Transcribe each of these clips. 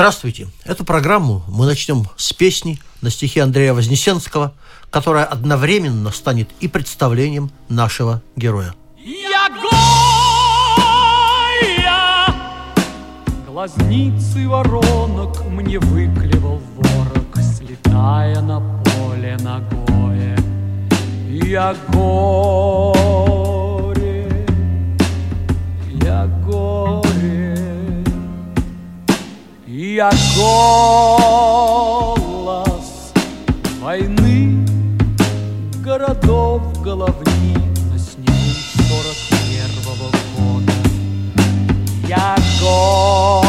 Здравствуйте! Эту программу мы начнем с песни на стихи Андрея Вознесенского, которая одновременно станет и представлением нашего героя. Я Гоя! Глазницы воронок мне выклевал ворог, слетая на поле ногое. Я горе, я голос войны городов головнина снегу сорок первого года. Я голод,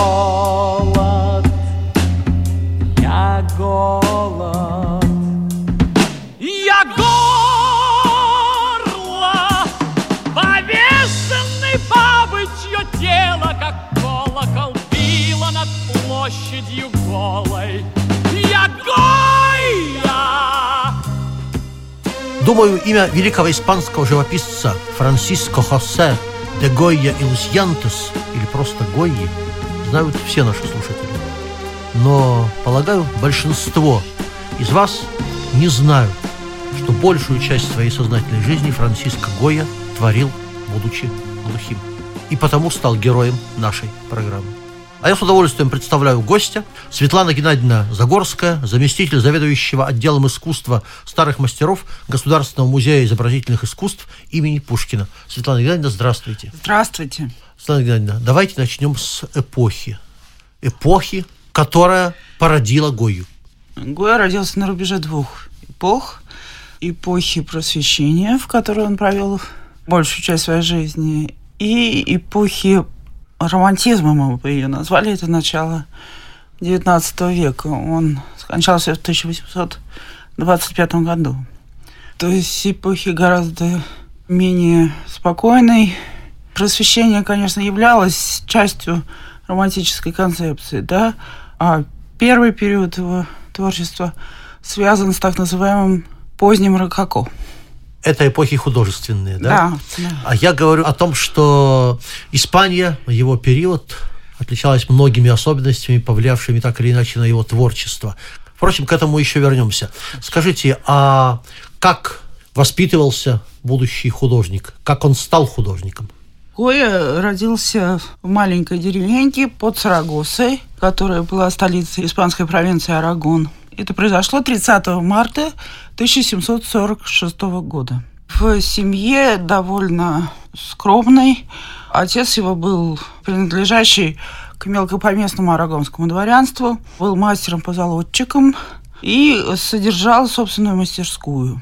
Думаю, имя великого испанского живописца Франсиско Хосе де Гойя и Лусьянтес, или просто Гойи, знают все наши слушатели. Но, полагаю, большинство из вас не знают, что большую часть своей сознательной жизни Франциско Гойя творил, будучи глухим. И потому стал героем нашей программы. А я с удовольствием представляю гостя Светлана Геннадьевна Загорская, заместитель заведующего отделом искусства старых мастеров Государственного музея изобразительных искусств имени Пушкина. Светлана Геннадьевна, здравствуйте. Здравствуйте. Светлана Геннадьевна, давайте начнем с эпохи. Эпохи, которая породила Гою. Гоя родился на рубеже двух эпох. Эпохи просвещения, в которой он провел большую часть своей жизни, и эпохи романтизма, мы бы ее назвали, это начало XIX века. Он скончался в 1825 году. То есть эпохи гораздо менее спокойной. Просвещение, конечно, являлось частью романтической концепции, да, а первый период его творчества связан с так называемым поздним рококо. Это эпохи художественные, да? Да. А я говорю о том, что Испания, его период, отличалась многими особенностями, повлиявшими так или иначе на его творчество. Впрочем, к этому еще вернемся. Скажите, а как воспитывался будущий художник? Как он стал художником? Гоя родился в маленькой деревеньке под Сарагосой, которая была столицей испанской провинции Арагон. Это произошло 30 марта 1746 года. В семье довольно скромной. Отец его был принадлежащий к мелкопоместному арагонскому дворянству, был мастером-позолотчиком и содержал собственную мастерскую.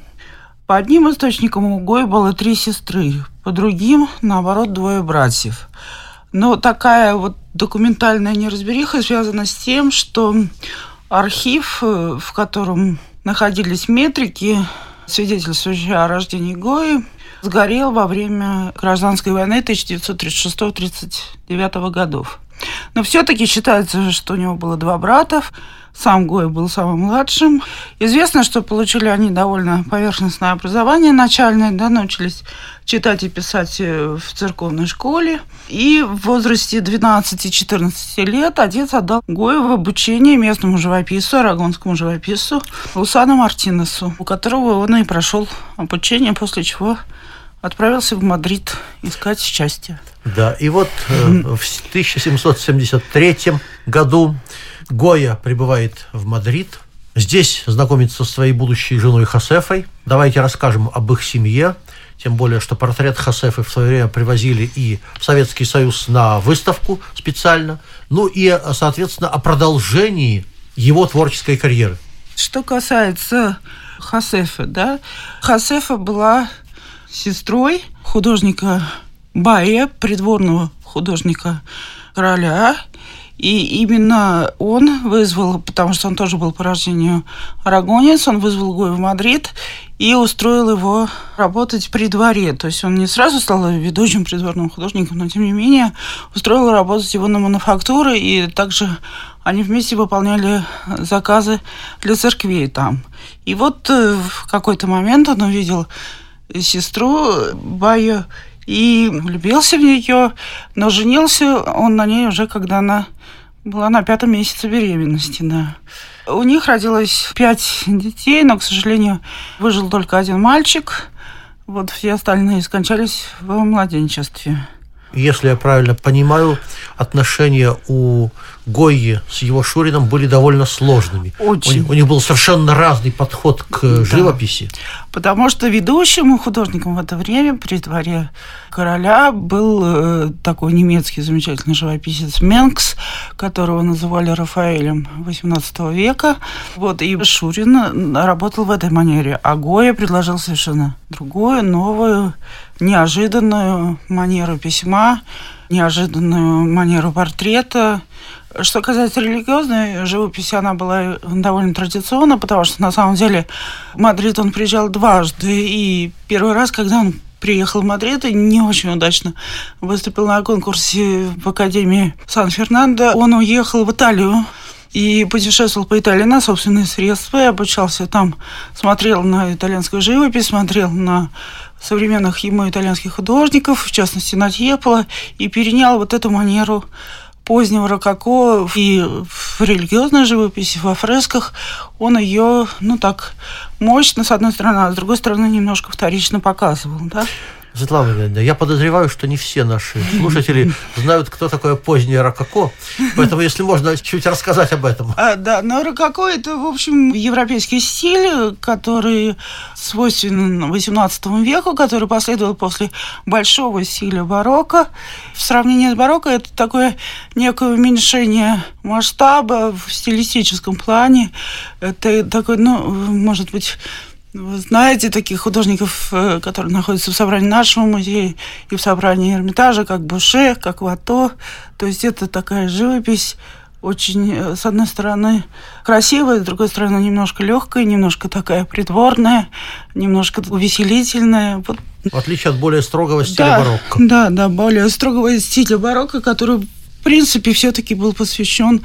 По одним источникам у Гои было три сестры, по другим, наоборот, двое братьев. Но такая вот документальная неразбериха связана с тем, что архив, э, в котором находились метрики, свидетельствующие о рождении Гои, сгорел во время гражданской войны 1936-39 годов. Но все-таки считается, что у него было два брата. Сам Гой был самым младшим. Известно, что получили они довольно поверхностное образование начальное, да, научились читать и писать э, в церковной школе. И в возрасте 12-14 лет отец отдал Гою в обучение местному живописцу, арагонскому живописцу Лусану Мартинесу, у которого он и прошел обучение, после чего отправился в Мадрид искать счастье. Да, и вот э, в 1773 году Гоя прибывает в Мадрид. Здесь знакомится со своей будущей женой Хосефой. Давайте расскажем об их семье. Тем более, что портрет Хосефы в свое время привозили и в Советский Союз на выставку специально. Ну и, соответственно, о продолжении его творческой карьеры. Что касается Хосефы, да, Хосефа была сестрой художника Бая, придворного художника короля. И именно он вызвал, потому что он тоже был по рождению арагонец, он вызвал Гою в Мадрид и устроил его работать при дворе. То есть он не сразу стал ведущим придворным художником, но тем не менее устроил работать его на мануфактуры, и также они вместе выполняли заказы для церквей там. И вот э, в какой-то момент он увидел сестру Баю и влюбился в нее, но женился он на ней уже, когда она была на пятом месяце беременности, да. У них родилось пять детей, но, к сожалению, выжил только один мальчик. Вот все остальные скончались в младенчестве. Если я правильно понимаю, отношения у Гойи с его Шурином были довольно сложными. Очень. У, у них был совершенно разный подход к да. живописи. Потому что ведущим художником в это время при дворе короля был э, такой немецкий замечательный живописец Менкс, которого называли Рафаэлем XVIII века. Вот, и Шурин работал в этой манере. А Гоя предложил совершенно другую, новую, неожиданную манеру письма, неожиданную манеру портрета, что касается религиозной живописи, она была довольно традиционна, потому что на самом деле в Мадрид он приезжал дважды. И первый раз, когда он приехал в Мадрид и не очень удачно выступил на конкурсе в Академии Сан-Фернандо, он уехал в Италию и путешествовал по Италии на собственные средства, и обучался там, смотрел на итальянскую живопись, смотрел на современных ему итальянских художников, в частности, на Тьепола, и перенял вот эту манеру позднего рококо и в религиозной живописи, во фресках, он ее, ну так, мощно, с одной стороны, а с другой стороны, немножко вторично показывал, да? Светлана Леонидовна, я подозреваю, что не все наши слушатели знают, кто такое позднее рококо, поэтому, если можно, чуть рассказать об этом. А, да, но рококо – это, в общем, европейский стиль, который свойственен XVIII веку, который последовал после большого стиля барокко. В сравнении с барокко это такое некое уменьшение масштаба в стилистическом плане. Это такой, ну, может быть, вы знаете таких художников, э, которые находятся в собрании нашего музея и в собрании Эрмитажа, как Буше, как Вато. То есть это такая живопись очень, э, с одной стороны, красивая, с другой стороны, немножко легкая, немножко такая придворная, немножко увеселительная. В отличие от более строгого стиля да, барокко. Да, да, более строгого стиля барокко, который принципе, все-таки был посвящен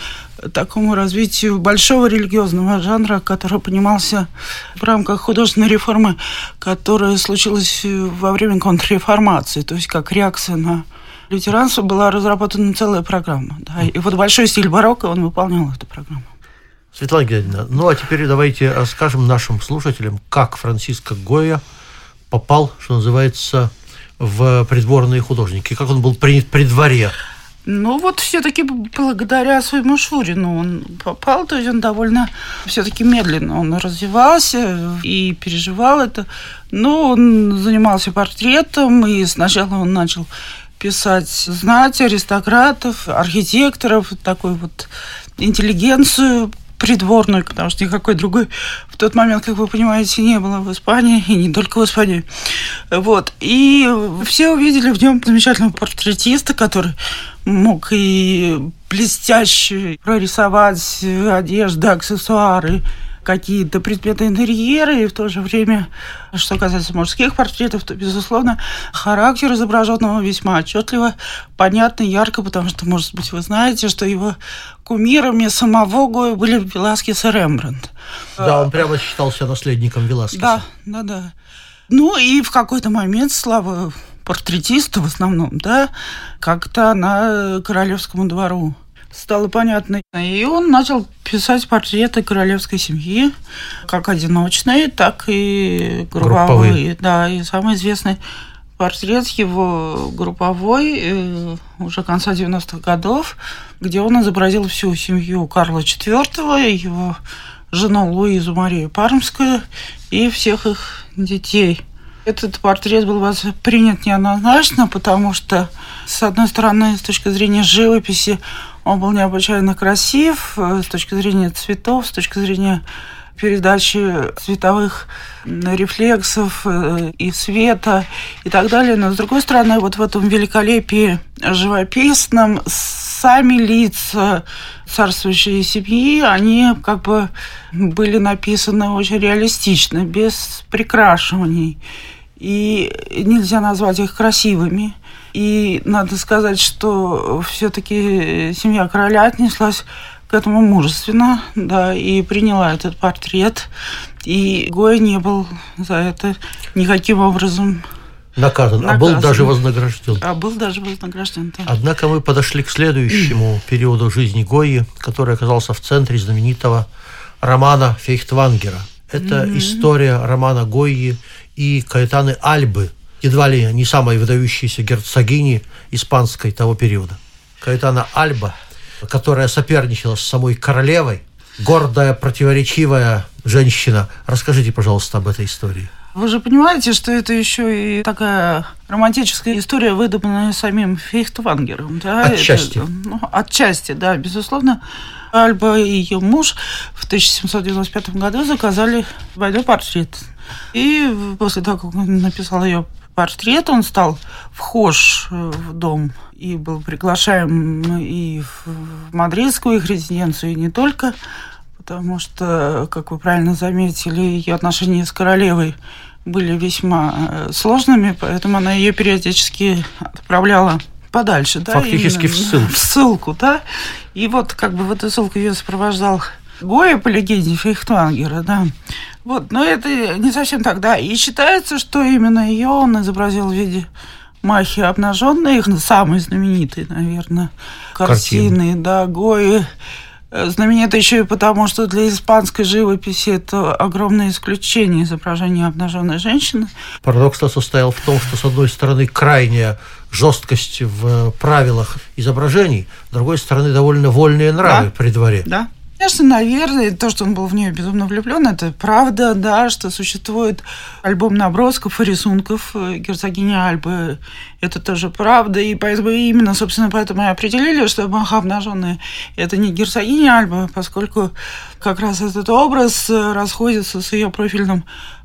такому развитию большого религиозного жанра, который понимался в рамках художественной реформы, которая случилась во время контрреформации, то есть как реакция на лютеранство была разработана целая программа. Да, и вот большой стиль барокко, он выполнял эту программу. Светлана Геннадьевна, ну а теперь давайте расскажем нашим слушателям, как Франциско Гоя попал, что называется, в придворные художники, как он был принят при дворе. Ну вот все-таки благодаря своему Шурину он попал, то есть он довольно все-таки медленно он развивался и переживал это. Но он занимался портретом, и сначала он начал писать знать аристократов, архитекторов, такой вот интеллигенцию придворную, потому что никакой другой в тот момент, как вы понимаете, не было в Испании, и не только в Испании. Вот. И все увидели в нем замечательного портретиста, который мог и блестяще прорисовать одежды, аксессуары, какие-то предметы интерьера, и в то же время, что касается мужских портретов, то, безусловно, характер изображенного весьма отчетливо, понятно, ярко, потому что, может быть, вы знаете, что его кумирами самого Гоя были Веласкес и Рембрандт. Да, он прямо считался наследником Веласкеса. Да, да, да. Ну и в какой-то момент слава портретиста в основном, да, как-то на королевскому двору стало понятно. И он начал писать портреты королевской семьи, как одиночные, так и групповые. групповые. Да, и самый известный портрет его групповой э, уже конца 90-х годов, где он изобразил всю семью Карла IV, его жену Луизу Марию Пармскую и всех их детей. Этот портрет был принят неоднозначно, потому что, с одной стороны, с точки зрения живописи, он был необычайно красив, э, с точки зрения цветов, с точки зрения передачи цветовых рефлексов э, и света и так далее. Но, с другой стороны, вот в этом великолепии живописном, сами лица царствующей семьи, они как бы были написаны очень реалистично, без прикрашиваний. И нельзя назвать их красивыми. И надо сказать, что все-таки семья короля отнеслась к этому мужественно, да, и приняла этот портрет. И Гоя не был за это никаким образом наказан, наказан. а был даже вознагражден. А был даже вознагражден, да. Однако мы подошли к следующему периоду жизни Гои, который оказался в центре знаменитого романа Фейхтвангера. Это mm-hmm. история романа Гойи и Каэтаны Альбы, едва ли не самой выдающейся герцогини испанской того периода. Каэтана Альба, которая соперничала с самой королевой, гордая, противоречивая женщина. Расскажите, пожалуйста, об этой истории. Вы же понимаете, что это еще и такая романтическая история, выдуманная самим Фейхтвангером. Да? Отчасти. Это, ну, отчасти, да, безусловно. Альба и ее муж в 1795 году заказали двойной портрет. И после того, как он написал ее портрет, он стал вхож в дом и был приглашаем и в мадридскую их резиденцию, и не только потому что, как вы правильно заметили, ее отношения с королевой были весьма э, сложными, поэтому она ее периодически отправляла подальше, да, фактически в ссылку. в ссылку, да, и вот как бы в эту ссылку ее сопровождал Гоя по легенде Фейхтвангера, да. Вот, но это не совсем так, да. И считается, что именно ее он изобразил в виде Махи обнаженной, самой знаменитой, наверное, картины, Картина. да, Гои знаменито еще и потому, что для испанской живописи это огромное исключение изображения обнаженной женщины. Парадокс состоял в том, что, с одной стороны, крайняя жесткость в правилах изображений, с другой стороны, довольно вольные нравы да. при дворе. Да. Конечно, наверное, то, что он был в нее безумно влюблен, это правда, да, что существует альбом набросков и рисунков э, герцогини Альбы. Это тоже правда, и поэтому именно, собственно, поэтому и определили, что Маха обнаженная – это не герцогиня Альбы, поскольку как раз этот образ э, расходится с ее профильным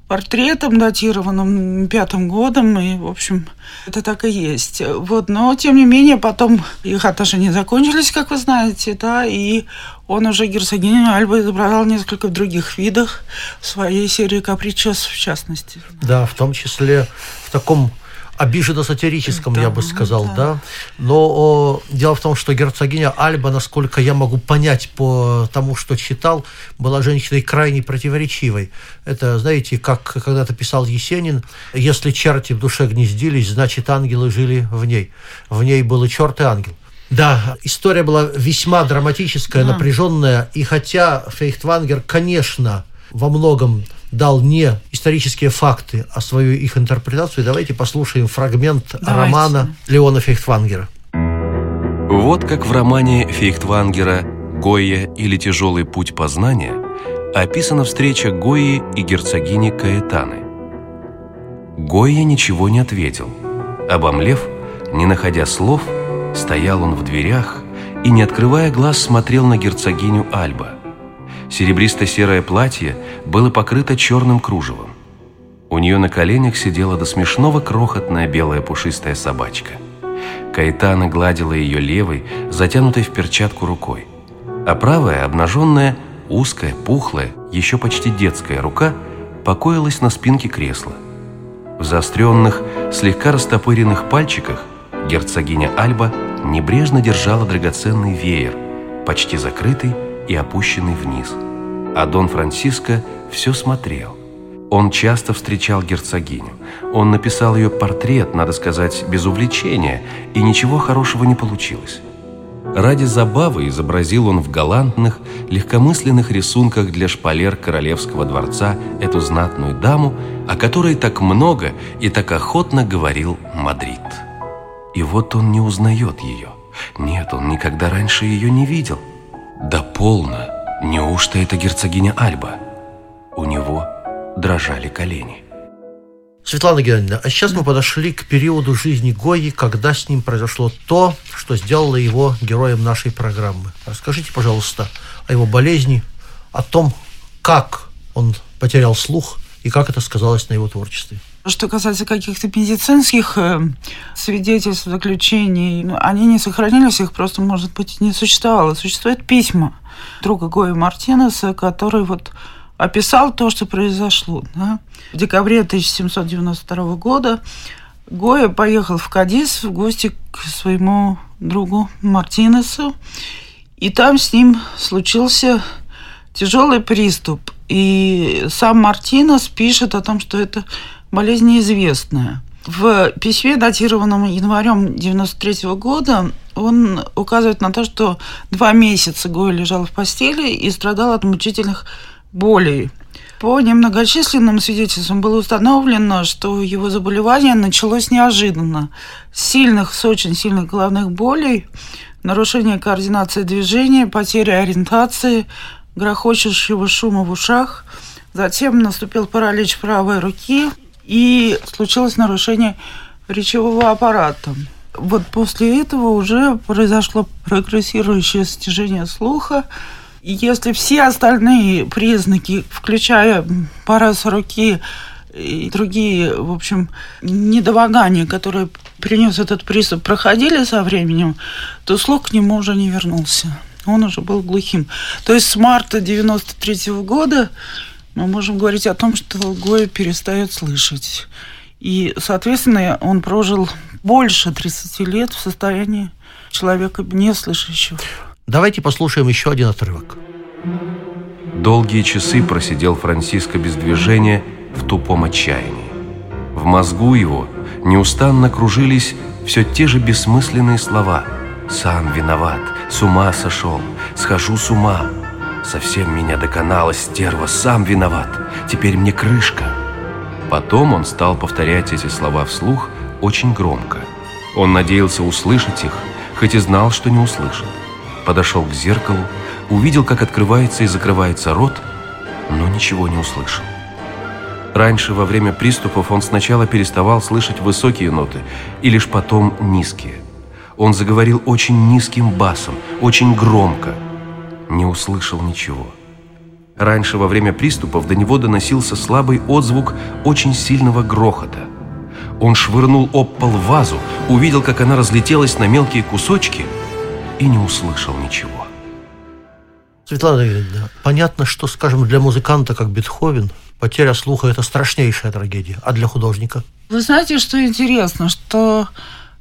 портретом, датированным пятым годом, и, в общем, это так и есть. Вот, но, тем не менее, потом их отношения закончились, как вы знаете, да, и он уже герцогиню Альба изображал несколько в других видах в своей серии «Капричес», в частности. Да, в том числе в таком обиженно-сатирическом, да, я бы сказал, да. да. Но о, дело в том, что герцогиня Альба, насколько я могу понять по тому, что читал, была женщиной крайне противоречивой. Это, знаете, как когда-то писал Есенин, если черти в душе гнездились, значит, ангелы жили в ней. В ней был и черт, и ангел. Да, история была весьма драматическая, да. напряженная, и хотя Фейхтвангер, конечно, во многом дал не исторические факты, а свою их интерпретацию. Давайте послушаем фрагмент Давайте. романа Леона Фейхтвангера. Вот как в романе Фейхтвангера «Гойя или тяжелый путь познания» описана встреча Гойи и герцогини Каэтаны. Гойя ничего не ответил. Обомлев, не находя слов, стоял он в дверях и, не открывая глаз, смотрел на герцогиню Альба – Серебристо-серое платье было покрыто черным кружевом. У нее на коленях сидела до смешного крохотная белая пушистая собачка. Каэтана гладила ее левой, затянутой в перчатку рукой. А правая, обнаженная, узкая, пухлая, еще почти детская рука покоилась на спинке кресла. В заостренных, слегка растопыренных пальчиках герцогиня Альба небрежно держала драгоценный веер, почти закрытый и опущенный вниз. А Дон Франциско все смотрел. Он часто встречал герцогиню. Он написал ее портрет, надо сказать, без увлечения, и ничего хорошего не получилось. Ради забавы изобразил он в галантных, легкомысленных рисунках для шпалер королевского дворца эту знатную даму, о которой так много и так охотно говорил Мадрид. И вот он не узнает ее. Нет, он никогда раньше ее не видел. Да полно! Неужто это герцогиня Альба? У него дрожали колени. Светлана Геннадьевна, а сейчас мы подошли к периоду жизни Гои, когда с ним произошло то, что сделало его героем нашей программы. Расскажите, пожалуйста, о его болезни, о том, как он потерял слух и как это сказалось на его творчестве. Что касается каких-то медицинских э, свидетельств, заключений, ну, они не сохранились, их просто, может быть, не существовало. Существуют письма друга Гоя Мартинеса, который вот описал то, что произошло. Да? В декабре 1792 года Гоя поехал в Кадис в гости к своему другу Мартинесу, и там с ним случился тяжелый приступ. И сам Мартинес пишет о том, что это болезнь неизвестная. В письме, датированном январем 93 года, он указывает на то, что два месяца Гоя лежал в постели и страдал от мучительных болей. По немногочисленным свидетельствам было установлено, что его заболевание началось неожиданно. С сильных, с очень сильных головных болей, нарушение координации движения, потеря ориентации, грохочущего шума в ушах. Затем наступил паралич правой руки и случилось нарушение речевого аппарата. Вот после этого уже произошло прогрессирующее стяжение слуха, и если все остальные признаки, включая параз руки и другие, в общем, недомогания, которые принес этот приступ, проходили со временем, то слух к нему уже не вернулся. Он уже был глухим. То есть с марта 93 -го года мы можем говорить о том, что Гоя перестает слышать. И, соответственно, он прожил больше 30 лет в состоянии человека не слышащего. Давайте послушаем еще один отрывок. Долгие часы просидел Франциско без движения в тупом отчаянии. В мозгу его неустанно кружились все те же бессмысленные слова «Сам виноват, с ума сошел, схожу с ума, совсем меня доконала стерва, сам виноват, теперь мне крышка». Потом он стал повторять эти слова вслух очень громко. Он надеялся услышать их, хоть и знал, что не услышит подошел к зеркалу, увидел, как открывается и закрывается рот, но ничего не услышал. Раньше, во время приступов, он сначала переставал слышать высокие ноты и лишь потом низкие. Он заговорил очень низким басом, очень громко. Не услышал ничего. Раньше, во время приступов, до него доносился слабый отзвук очень сильного грохота. Он швырнул об пол вазу, увидел, как она разлетелась на мелкие кусочки – и не услышал ничего. Светлана Юрьевна, понятно, что, скажем, для музыканта, как Бетховен, потеря слуха – это страшнейшая трагедия. А для художника? Вы знаете, что интересно, что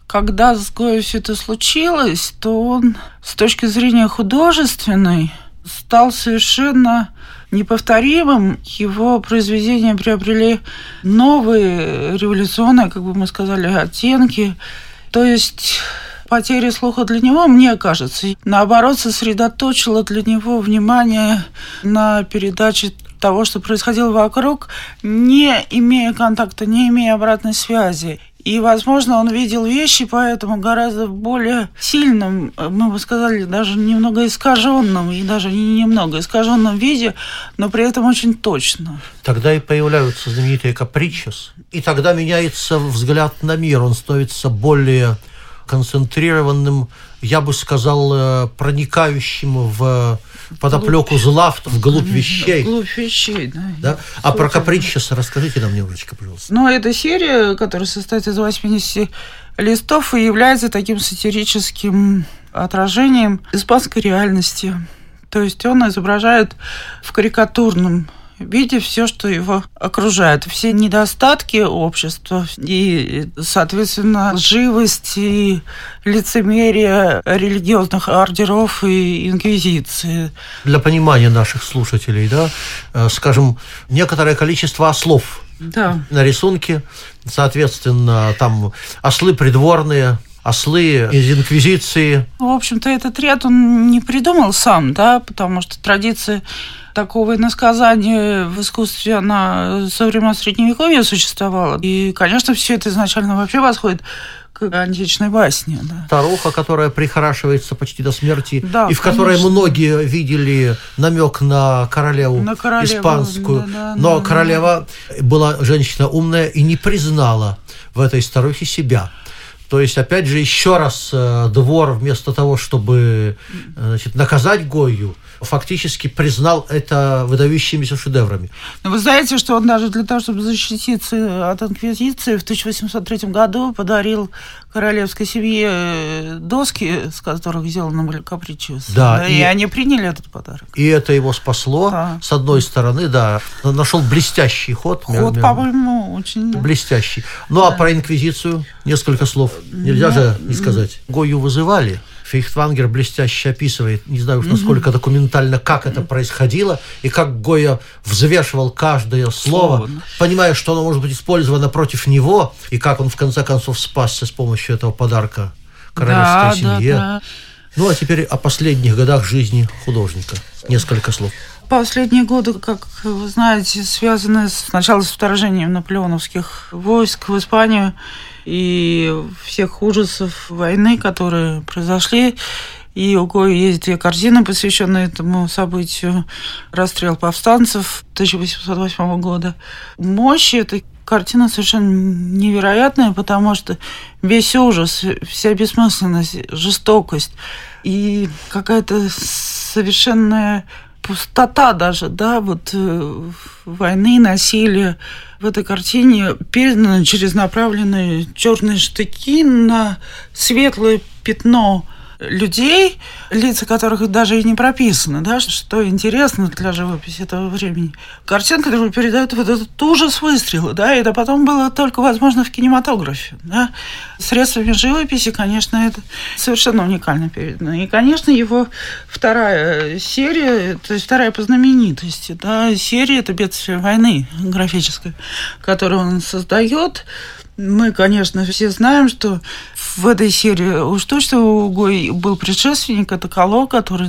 когда с Гоей все это случилось, то он с точки зрения художественной стал совершенно неповторимым. Его произведения приобрели новые революционные, как бы мы сказали, оттенки. То есть потеря слуха для него, мне кажется, наоборот, сосредоточила для него внимание на передаче того, что происходило вокруг, не имея контакта, не имея обратной связи. И, возможно, он видел вещи, поэтому гораздо более сильным, мы бы сказали, даже немного искаженным, и даже не немного искаженном виде, но при этом очень точно. Тогда и появляются знаменитые капричес, и тогда меняется взгляд на мир, он становится более концентрированным, я бы сказал, э, проникающим в подоплеку зла, в глубь вещей. Глубь вещей, да. да? А про капричес расскажите нам немножечко, пожалуйста. Ну, эта серия, которая состоит из 80 листов, и является таким сатирическим отражением испанской реальности. То есть он изображает в карикатурном видя все, что его окружает, все недостатки общества и, соответственно, живость и лицемерие религиозных ордеров и инквизиции. Для понимания наших слушателей, да, э, скажем, некоторое количество ослов да. на рисунке, соответственно, там ослы придворные, ослы из инквизиции. В общем-то, этот ряд он не придумал сам, да, потому что традиция такого иносказания в искусстве, она со времен Средневековья существовала. И, конечно, все это изначально вообще восходит к античной басне. Да. Старуха, которая прихорашивается почти до смерти, да, и в которой конечно. многие видели намек на королеву на королеву, испанскую. Да, да, Но да, королева да. была женщина умная и не признала в этой старухе себя. То есть, опять же, еще раз э, двор вместо того, чтобы э, значит, наказать Гою, фактически признал это выдающимися шедеврами. Но вы знаете, что он даже для того, чтобы защититься от инквизиции, в 1803 году подарил королевской семье э, доски, с которых сделаны были капричиусы. Да, и, и- они приняли этот подарок. И это его спасло. Да. С одной стороны, да, нашел блестящий ход. Ход, по-моему, очень... Блестящий. Ну, а про инквизицию несколько слов. Нельзя же не сказать. Гою вызывали. Фейхтвангер блестяще описывает, не знаю уж насколько документально, как это происходило, и как Гоя взвешивал каждое слово, Слово, понимая, что оно может быть использовано против него, и как он в конце концов спасся с помощью этого подарка королевской да, семье. да, да. Ну, а теперь о последних годах жизни художника. Несколько слов. Последние годы, как вы знаете, связаны с- сначала с вторжением наполеоновских войск в Испанию и всех ужасов войны, которые произошли. И у Гои есть две картины, посвященные этому событию. Расстрел повстанцев 1808 года. Мощь этой картины совершенно невероятная, потому что весь ужас, вся бессмысленность, жестокость и какая-то совершенная пустота даже, да, вот э, войны, насилия в этой картине передано через направленные черные штыки на светлое пятно людей, лица которых даже и не прописаны, да, что интересно для живописи этого времени. Картина, которая передает вот этот ужас выстрела, да, это потом было только возможно в кинематографе, да. Средствами живописи, конечно, это совершенно уникально передано. И, конечно, его вторая серия, то есть вторая по знаменитости, да, серия это «Бедствие войны» графическая, которую он создает. Мы, конечно, все знаем, что в этой серии уж точно у Гой был предшественник, это Кало, который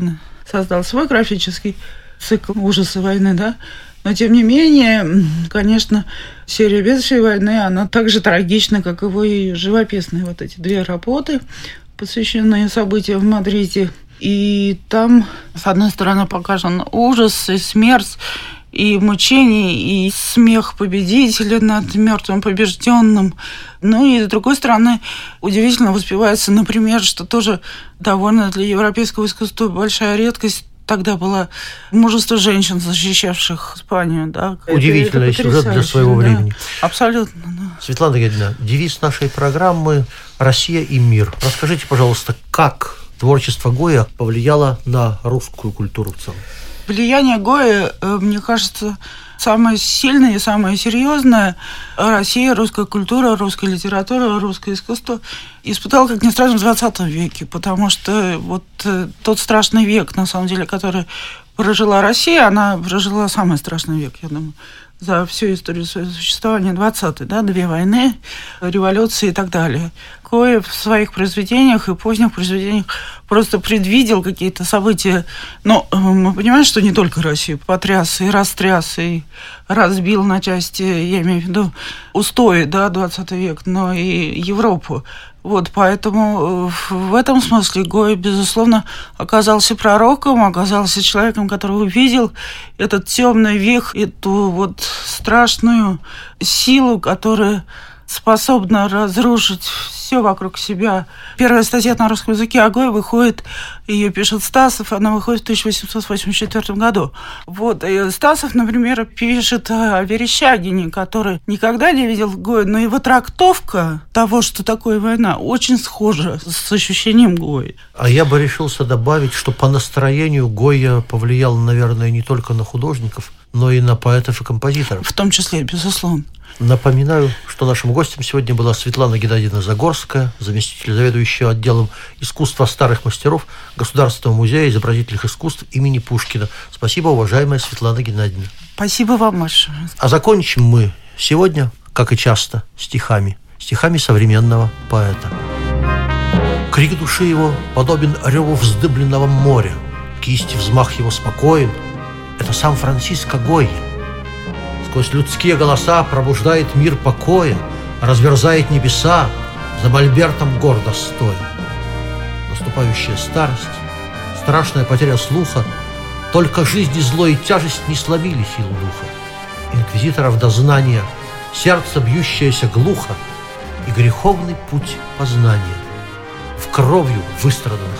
создал свой графический цикл ужаса войны, да. Но, тем не менее, конечно, серия «Бедствия войны», она так же трагична, как его и живописные вот эти две работы, посвященные событиям в Мадриде. И там, с одной стороны, показан ужас и смерть, и мучение, и смех победителя над мертвым побежденным. Ну и с другой стороны, удивительно воспевается, например, что тоже довольно для европейского искусства большая редкость. Тогда было множество женщин, защищавших Испанию. Да. Удивительный сюжет для своего да. времени. Абсолютно, да. Светлана Гедина, девиз нашей программы «Россия и мир». Расскажите, пожалуйста, как творчество Гоя повлияло на русскую культуру в целом? Влияние Гоя, э, мне кажется, самое сильное и самое серьезное. Россия, русская культура, русская литература, русское искусство испытала, как ни странно, в 20 веке, потому что вот э, тот страшный век, на самом деле, который прожила Россия, она прожила самый страшный век, я думаю, за всю историю своего существования 20 да, две войны, революции и так далее. Кое в своих произведениях и поздних произведениях просто предвидел какие-то события. Но э, мы понимаем, что не только Россию потряс и растряс, и разбил на части, я имею в виду, устои, да, 20 век, но и Европу. Вот, поэтому э, в этом смысле Гой, безусловно, оказался пророком, оказался человеком, который увидел этот темный век, эту вот страшную силу, которая способна разрушить все вокруг себя. Первая статья на русском языке о Гое выходит, ее пишет Стасов, она выходит в 1884 году. Вот, и Стасов, например, пишет о Верещагине, который никогда не видел Гоя, но его трактовка того, что такое война, очень схожа с ощущением Гоя. А я бы решился добавить, что по настроению Гойя повлиял, наверное, не только на художников, но и на поэтов и композиторов. В том числе, безусловно. Напоминаю, что нашим гостем сегодня была Светлана Геннадьевна Загорская, заместитель заведующего отделом искусства старых мастеров Государственного музея изобразительных искусств имени Пушкина. Спасибо, уважаемая Светлана Геннадьевна. Спасибо вам большое. А закончим мы сегодня, как и часто, стихами. Стихами современного поэта. Крик души его подобен реву вздыбленного моря. Кисти взмах его спокоен. Это сам Франциско Гойя. Сквозь людские голоса пробуждает мир покоя, разверзает небеса, за мольбертом гордо стоя. Наступающая старость, страшная потеря слуха, только жизнь и зло и тяжесть не сломили силу духа. Инквизиторов дознания, сердце бьющееся глухо и греховный путь познания в кровью выстраданных